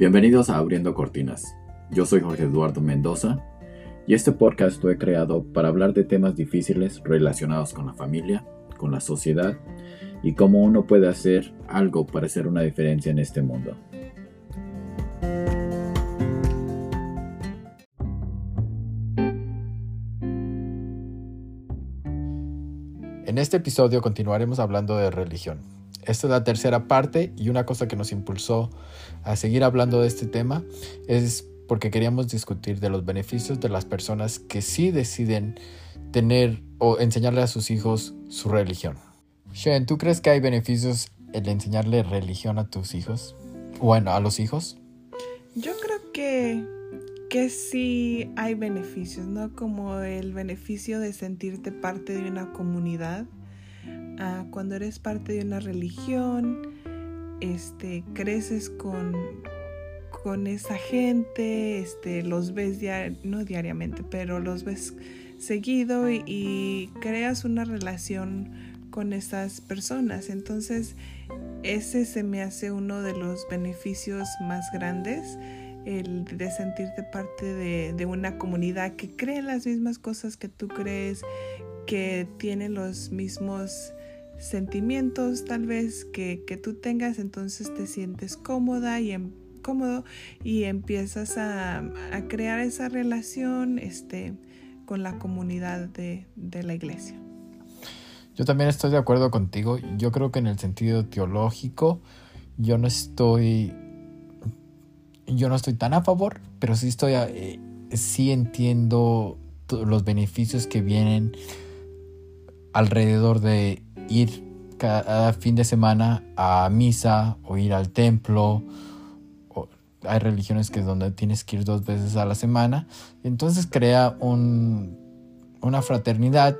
Bienvenidos a Abriendo Cortinas. Yo soy Jorge Eduardo Mendoza y este podcast lo he creado para hablar de temas difíciles relacionados con la familia, con la sociedad y cómo uno puede hacer algo para hacer una diferencia en este mundo. En este episodio continuaremos hablando de religión. Esta es la tercera parte y una cosa que nos impulsó a seguir hablando de este tema es porque queríamos discutir de los beneficios de las personas que sí deciden tener o enseñarle a sus hijos su religión. Shen, ¿tú crees que hay beneficios en enseñarle religión a tus hijos? Bueno, a los hijos. Yo creo que, que sí hay beneficios, ¿no? Como el beneficio de sentirte parte de una comunidad. Cuando eres parte de una religión, este, creces con, con esa gente, este, los ves no diariamente, pero los ves seguido y, creas una relación con esas personas. Entonces, ese se me hace uno de los beneficios más grandes, el de sentirte parte de, de una comunidad que cree las mismas cosas que tú crees, que tiene los mismos sentimientos tal vez que, que tú tengas, entonces te sientes cómoda y en, cómodo y empiezas a, a, crear esa relación este, con la comunidad de, de la iglesia. Yo también estoy de acuerdo contigo. Yo creo que en el sentido teológico, yo no estoy. Yo no estoy tan a favor, pero sí estoy. Eh, sí entiendo los beneficios que vienen alrededor de ir cada fin de semana a misa o ir al templo. hay religiones que es donde tienes que ir dos veces a la semana. Entonces crea un, una fraternidad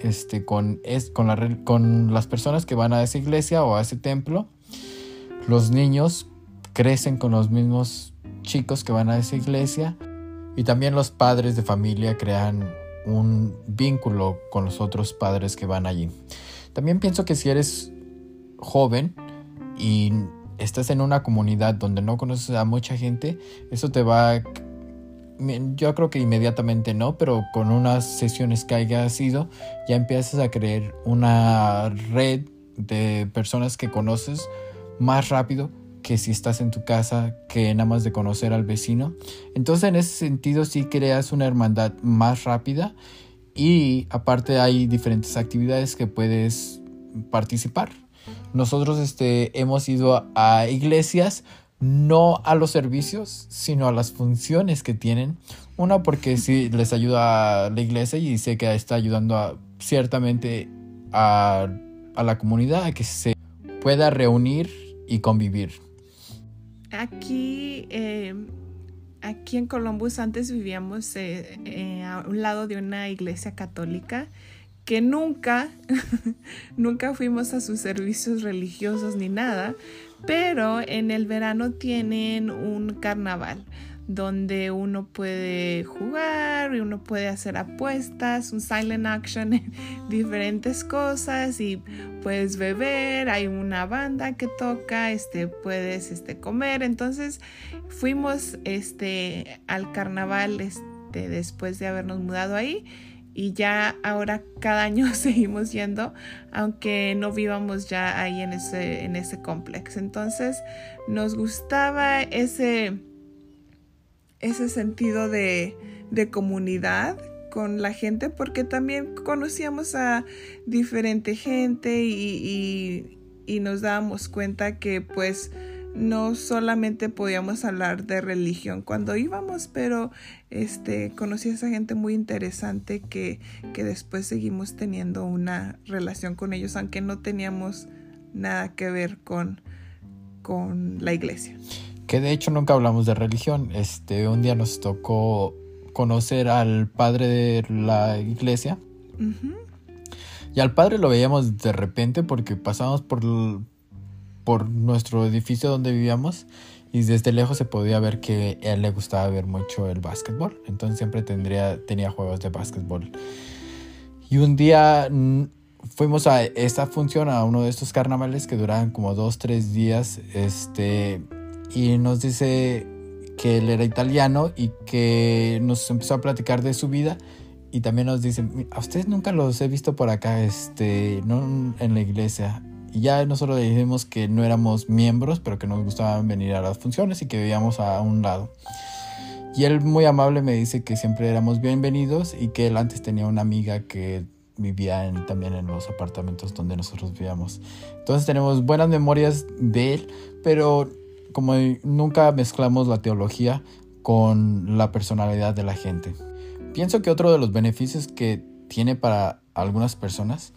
este, con, es, con, la, con las personas que van a esa iglesia o a ese templo. Los niños crecen con los mismos chicos que van a esa iglesia. Y también los padres de familia crean un vínculo con los otros padres que van allí. También pienso que si eres joven y estás en una comunidad donde no conoces a mucha gente, eso te va yo creo que inmediatamente no, pero con unas sesiones que hayas ido, ya empiezas a crear una red de personas que conoces más rápido que si estás en tu casa, que nada más de conocer al vecino. Entonces en ese sentido sí creas una hermandad más rápida y aparte hay diferentes actividades que puedes participar. Nosotros este, hemos ido a, iglesias, no a los servicios, sino a las funciones que tienen. Una porque sí les ayuda a la iglesia y sé que está ayudando ciertamente a, a la comunidad a que se pueda reunir y convivir. Aquí, eh, aquí en Columbus antes vivíamos eh, eh, a un lado de una iglesia católica que nunca, nunca fuimos a sus servicios religiosos ni nada, pero en el verano tienen un carnaval donde uno puede jugar y uno puede hacer apuestas, un silent action, diferentes cosas y puedes beber, hay una banda que toca, este, puedes este, comer. Entonces fuimos este, al carnaval este, después de habernos mudado ahí y ya ahora cada año seguimos yendo, aunque no vivamos ya ahí en ese, en ese complex. Entonces nos gustaba ese ese sentido de, comunidad con la gente porque también conocíamos a diferente gente y, nos dábamos cuenta que pues no solamente podíamos hablar de religión cuando íbamos, pero este conocí a esa gente muy interesante que, que después seguimos teniendo una relación con ellos, aunque no teníamos nada que ver con, con la iglesia que de hecho nunca hablamos de religión. Este, un día nos tocó conocer al padre de la iglesia. Y al padre lo veíamos de repente porque pasábamos por, por nuestro edificio donde vivíamos y desde lejos se podía ver que a él le gustaba ver mucho el básquetbol. Entonces siempre tendría, tenía juegos de básquetbol. Y un día fuimos a esta función, a uno de estos carnavales que duraban como dos, tres días. Este, y nos dice que él era italiano y que nos empezó a platicar de su vida y también nos dice, a ustedes nunca los he visto por acá, este, no en la iglesia. Y ya nosotros le dijimos que no éramos miembros, pero que nos gustaban venir a las funciones y que vivíamos a un lado. Y él muy amable me dice que siempre éramos bienvenidos y que él antes tenía una amiga que vivía también en los apartamentos donde nosotros vivíamos. Entonces tenemos buenas memorias de él, pero como nunca mezclamos la teología con la personalidad de la gente. Pienso que otro de los beneficios que tiene para algunas personas,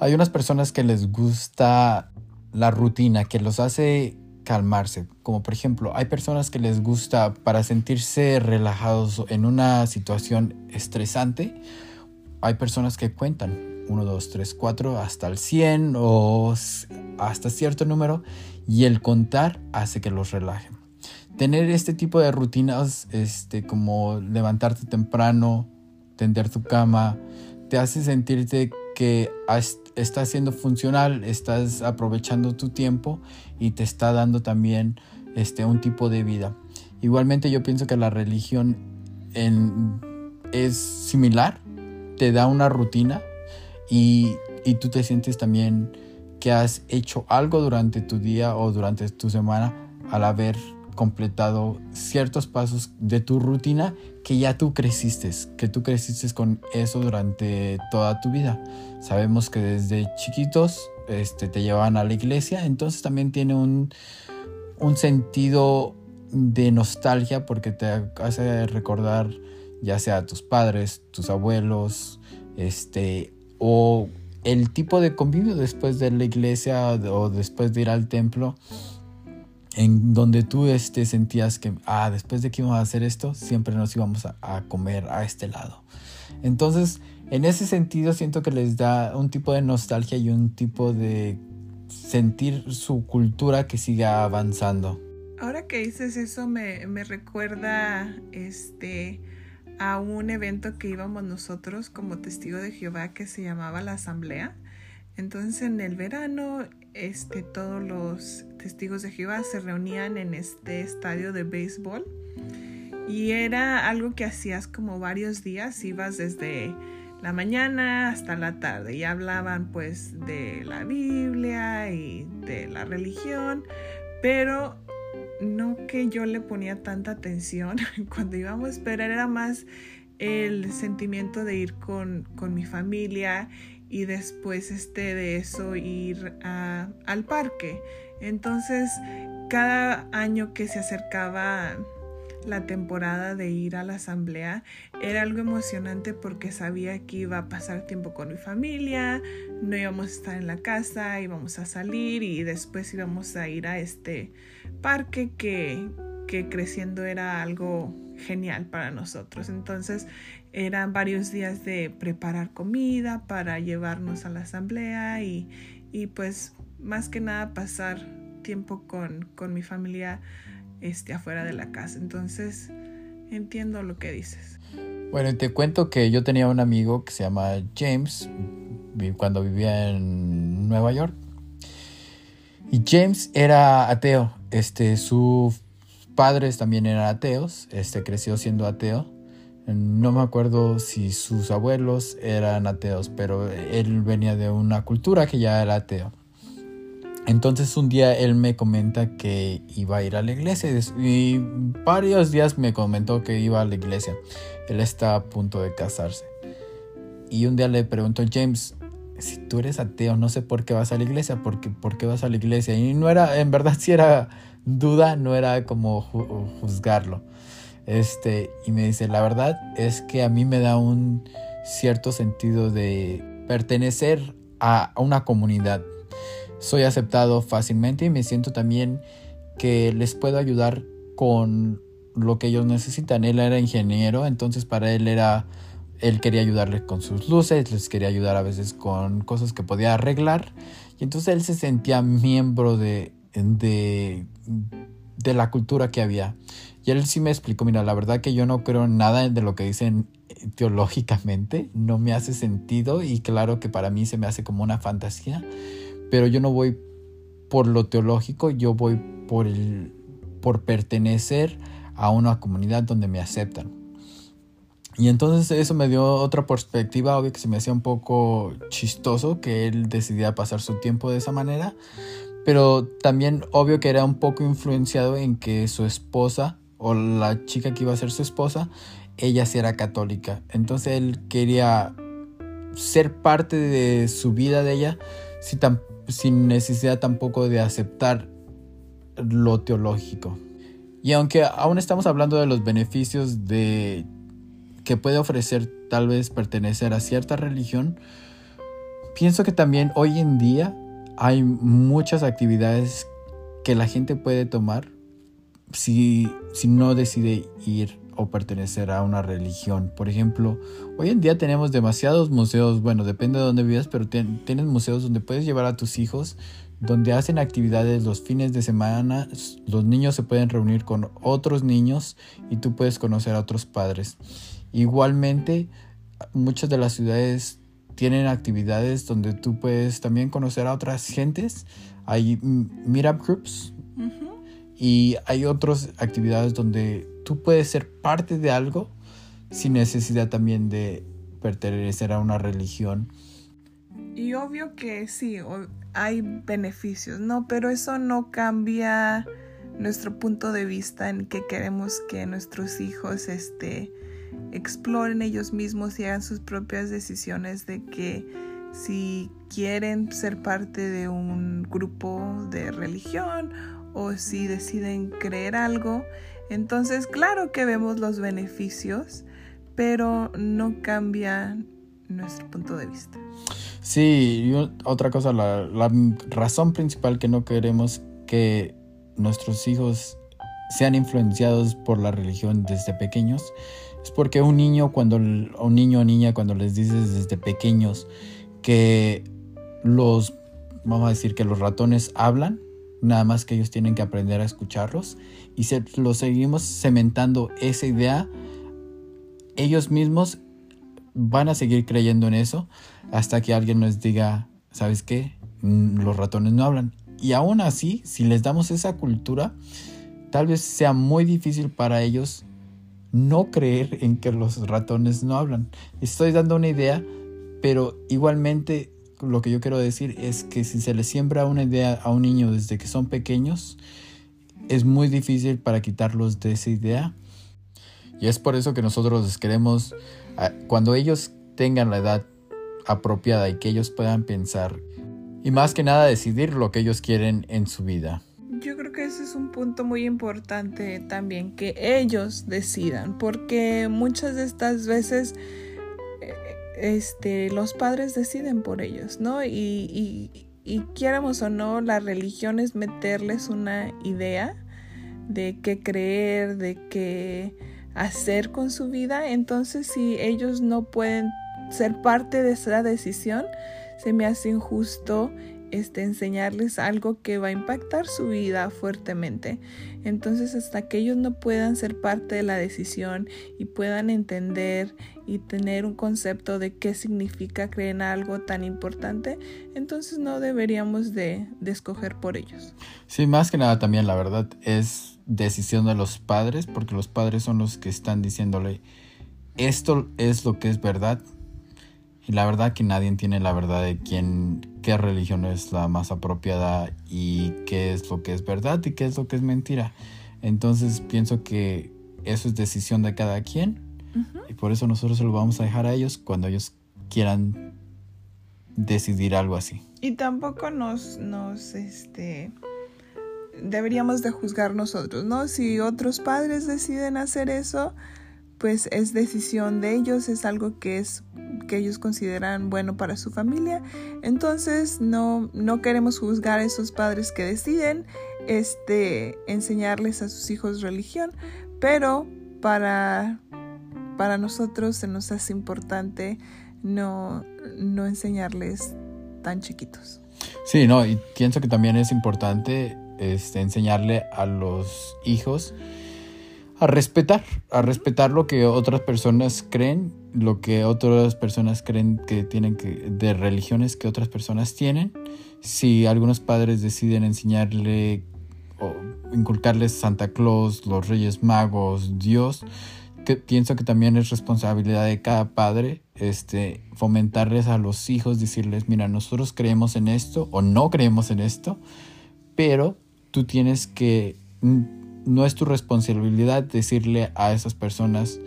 hay unas personas que les gusta la rutina, que los hace calmarse. Como por ejemplo, hay personas que les gusta para sentirse relajados en una situación estresante. Hay personas que cuentan 1, 2, 3, 4 hasta el 100 o hasta cierto número y el contar hace que los relajen. Tener este tipo de rutinas, este, como levantarte temprano, tender tu cama, te hace sentirte que estás siendo funcional, estás aprovechando tu tiempo y te está dando también este, un tipo de vida. Igualmente yo pienso que la religión es similar, te da una rutina y, tú te sientes también que has hecho algo durante tu día o durante tu semana al haber completado ciertos pasos de tu rutina que ya tú creciste, que tú creciste con eso durante toda tu vida. Sabemos que desde chiquitos este, te llevaban a la iglesia, entonces también tiene un, un sentido de nostalgia porque te hace recordar ya sea a tus padres, tus abuelos, este, o el tipo de convivio después de la iglesia o después de ir al templo en donde tú este, sentías que, ah, después de que íbamos a hacer esto, siempre nos íbamos a, comer a este lado. Entonces, en ese sentido, siento que les da un tipo de nostalgia y un tipo de sentir su cultura que siga avanzando. Ahora que dices eso, me, me recuerda este, a un evento que íbamos nosotros como testigo de Jehová que se llamaba la Asamblea. Entonces, en el verano este, todos los testigos de Jehová se reunían en este estadio de béisbol y era algo que hacías como varios días, ibas desde la mañana hasta la tarde y hablaban pues de la Biblia y de la religión, pero no que yo le ponía tanta atención cuando íbamos, pero era más el sentimiento de ir con, con mi familia y después este de eso ir al parque. Entonces, cada año que se acercaba la temporada de ir a la asamblea era algo emocionante porque sabía que iba a pasar tiempo con mi familia, no íbamos a estar en la casa, íbamos a salir y después íbamos a ir a este parque que, que creciendo era algo genial para nosotros. Entonces eran varios días de preparar comida para llevarnos a la asamblea y, pues más que nada pasar tiempo con, mi familia este, afuera de la casa. Entonces entiendo lo que dices. Bueno, te cuento que yo tenía un amigo que se llama James cuando vivía en Nueva York. Y James era ateo. Este, sus padres también eran ateos. Este creció siendo ateo. No me acuerdo si sus abuelos eran ateos, pero él venía de una cultura que ya era ateo. Entonces un día él me comenta que iba a ir a la iglesia y varios días me comentó que iba a la iglesia. Él está a punto de casarse. Y un día le preguntó James, si tú eres ateo, no sé por qué vas a la iglesia, ¿por qué, por qué vas a la iglesia? Y no era, en verdad si era duda, no era como juzgarlo. Este, y me dice, la verdad es que a mí me da un cierto sentido de pertenecer a una comunidad. Soy aceptado fácilmente y me siento también que les puedo ayudar con lo que ellos necesitan. Él era ingeniero, entonces para él era, él quería ayudarles con sus luces, les quería ayudar a veces con cosas que podía arreglar. Y entonces él se sentía miembro de, de, la cultura que había. Y él sí me explicó, mira, la verdad que yo no creo nada de lo que dicen teológicamente, no me hace sentido y claro que para mí se me hace como una fantasía, pero yo no voy por lo teológico, yo voy por el por pertenecer a una comunidad donde me aceptan. Y entonces eso me dio otra perspectiva, obvio que se me hacía un poco chistoso que él decidiera pasar su tiempo de esa manera, pero también obvio que era un poco influenciado en que su esposa o la chica que iba a ser su esposa, ella sí era católica. Entonces él quería ser parte de su vida de ella sin, sin necesidad tampoco de aceptar lo teológico. Y aunque aún estamos hablando de los beneficios de que puede ofrecer tal vez pertenecer a cierta religión, pienso que también hoy en día hay muchas actividades que la gente puede tomar si, si no decide ir o pertenecer a una religión. Por ejemplo, hoy en día tenemos demasiados museos, bueno, depende de dónde vivas, pero tienes museos donde puedes llevar a tus hijos, donde hacen actividades los fines de semana, los niños se pueden reunir con otros niños y tú puedes conocer a otros padres. Igualmente, muchas de las ciudades tienen actividades donde tú puedes también conocer a otras gentes. Hay meetup groups y hay otras actividades donde tú puedes ser parte de algo sin necesidad también de pertenecer a una religión. Y obvio que sí, hay beneficios, ¿no? Pero eso no cambia nuestro punto de vista en que queremos que nuestros hijos este, exploren ellos mismos y hagan sus propias decisiones de que si quieren ser parte de un grupo de religión o si deciden creer algo, entonces, claro que vemos los beneficios, pero no cambia nuestro punto de vista. Sí, otra cosa, la razón principal que no queremos que nuestros hijos sean influenciados por la religión desde pequeños es porque un niño cuando un niño o niña cuando les dices desde pequeños que los vamos a decir que los ratones hablan nada más que ellos tienen que aprender a escucharlos y se, lo seguimos cementando esa idea, ellos mismos van a seguir creyendo en eso hasta que alguien nos diga, ¿sabes qué? Los ratones no hablan. Y aún así, si les damos esa cultura, tal vez sea muy difícil para ellos no creer en que los ratones no hablan. Estoy dando una idea, pero igualmente lo que yo quiero decir es que si se le siembra una idea a un niño desde que son pequeños, es muy difícil para quitarlos de esa idea. Y es por eso que nosotros les queremos, cuando ellos tengan la edad apropiada y que ellos puedan pensar y más que nada decidir lo que ellos quieren en su vida. Yo creo que ese es un punto muy importante también, que ellos decidan, porque muchas de estas veces este, los padres deciden por ellos, ¿no? Y, y, y quieramos o no, la religión es meterles una idea de qué creer, de qué hacer con su vida. Entonces, si ellos no pueden ser parte de esa decisión, se me hace injusto este, enseñarles algo que va a impactar su vida fuertemente. Entonces, hasta que ellos no puedan ser parte de la decisión y puedan entender y tener un concepto de qué significa creer en algo tan importante, entonces no deberíamos de, de escoger por ellos. Sí, más que nada también la verdad es decisión de los padres, porque los padres son los que están diciéndole, esto es lo que es verdad, y la verdad que nadie tiene la verdad de quién, qué religión es la más apropiada y qué es lo que es verdad y qué es lo que es mentira. Entonces pienso que eso es decisión de cada quien y por eso nosotros se lo vamos a dejar a ellos cuando ellos quieran decidir algo así. Y tampoco nos, nos, este, deberíamos de juzgar nosotros, ¿no? Si otros padres deciden hacer eso, pues es decisión de ellos, es algo que es que ellos consideran bueno para su familia. Entonces no, no queremos juzgar a esos padres que deciden este, enseñarles a sus hijos religión, pero para, para nosotros se nos hace importante no, no enseñarles tan chiquitos. Sí, no, y pienso que también es importante este, enseñarle a los hijos a respetar, a respetar lo que otras personas creen, lo que otras personas creen que tienen que, de religiones que otras personas tienen. Si algunos padres deciden enseñarle o inculcarles Santa Claus, los Reyes Magos, Dios, que pienso que también es responsabilidad de cada padre este, fomentarles a los hijos, decirles, mira, nosotros creemos en esto o no creemos en esto, pero tú tienes que, no es tu responsabilidad decirle a esas personas,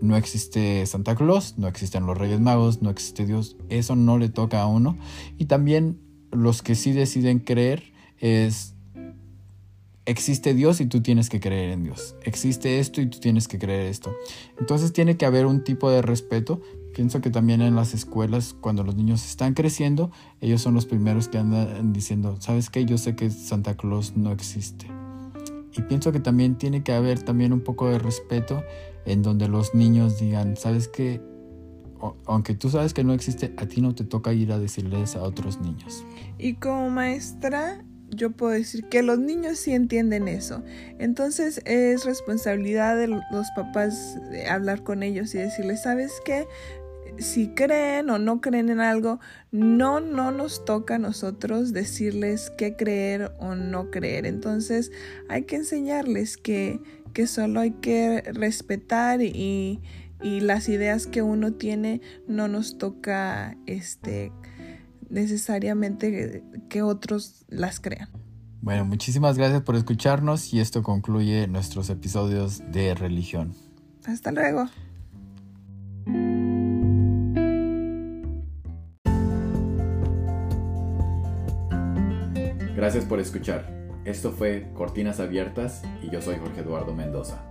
no existe Santa Claus, no existen los Reyes Magos, no existe Dios, eso no le toca a uno. Y también los que sí deciden creer es, existe Dios y tú tienes que creer en Dios, existe esto y tú tienes que creer esto. Entonces tiene que haber un tipo de respeto. Pienso que también en las escuelas, cuando los niños están creciendo, ellos son los primeros que andan diciendo, ¿sabes qué? Yo sé que Santa Claus no existe. Y pienso que también tiene que haber también un poco de respeto en donde los niños digan, ¿sabes qué? aunque tú sabes que no existe, a ti no te toca ir a decirles a otros niños. Y como maestra, yo puedo decir que los niños sí entienden eso. Entonces es responsabilidad de los papás hablar con ellos y decirles, ¿sabes qué? Si creen o no creen en algo, no, no nos toca a nosotros decirles qué creer o no creer. Entonces hay que enseñarles que, que solo hay que respetar y, y las ideas que uno tiene no nos toca este necesariamente que otros las crean. Bueno, muchísimas gracias por escucharnos y esto concluye nuestros episodios de religión. Hasta luego. Gracias por escuchar. Esto fue Cortinas Abiertas y yo soy Jorge Eduardo Mendoza.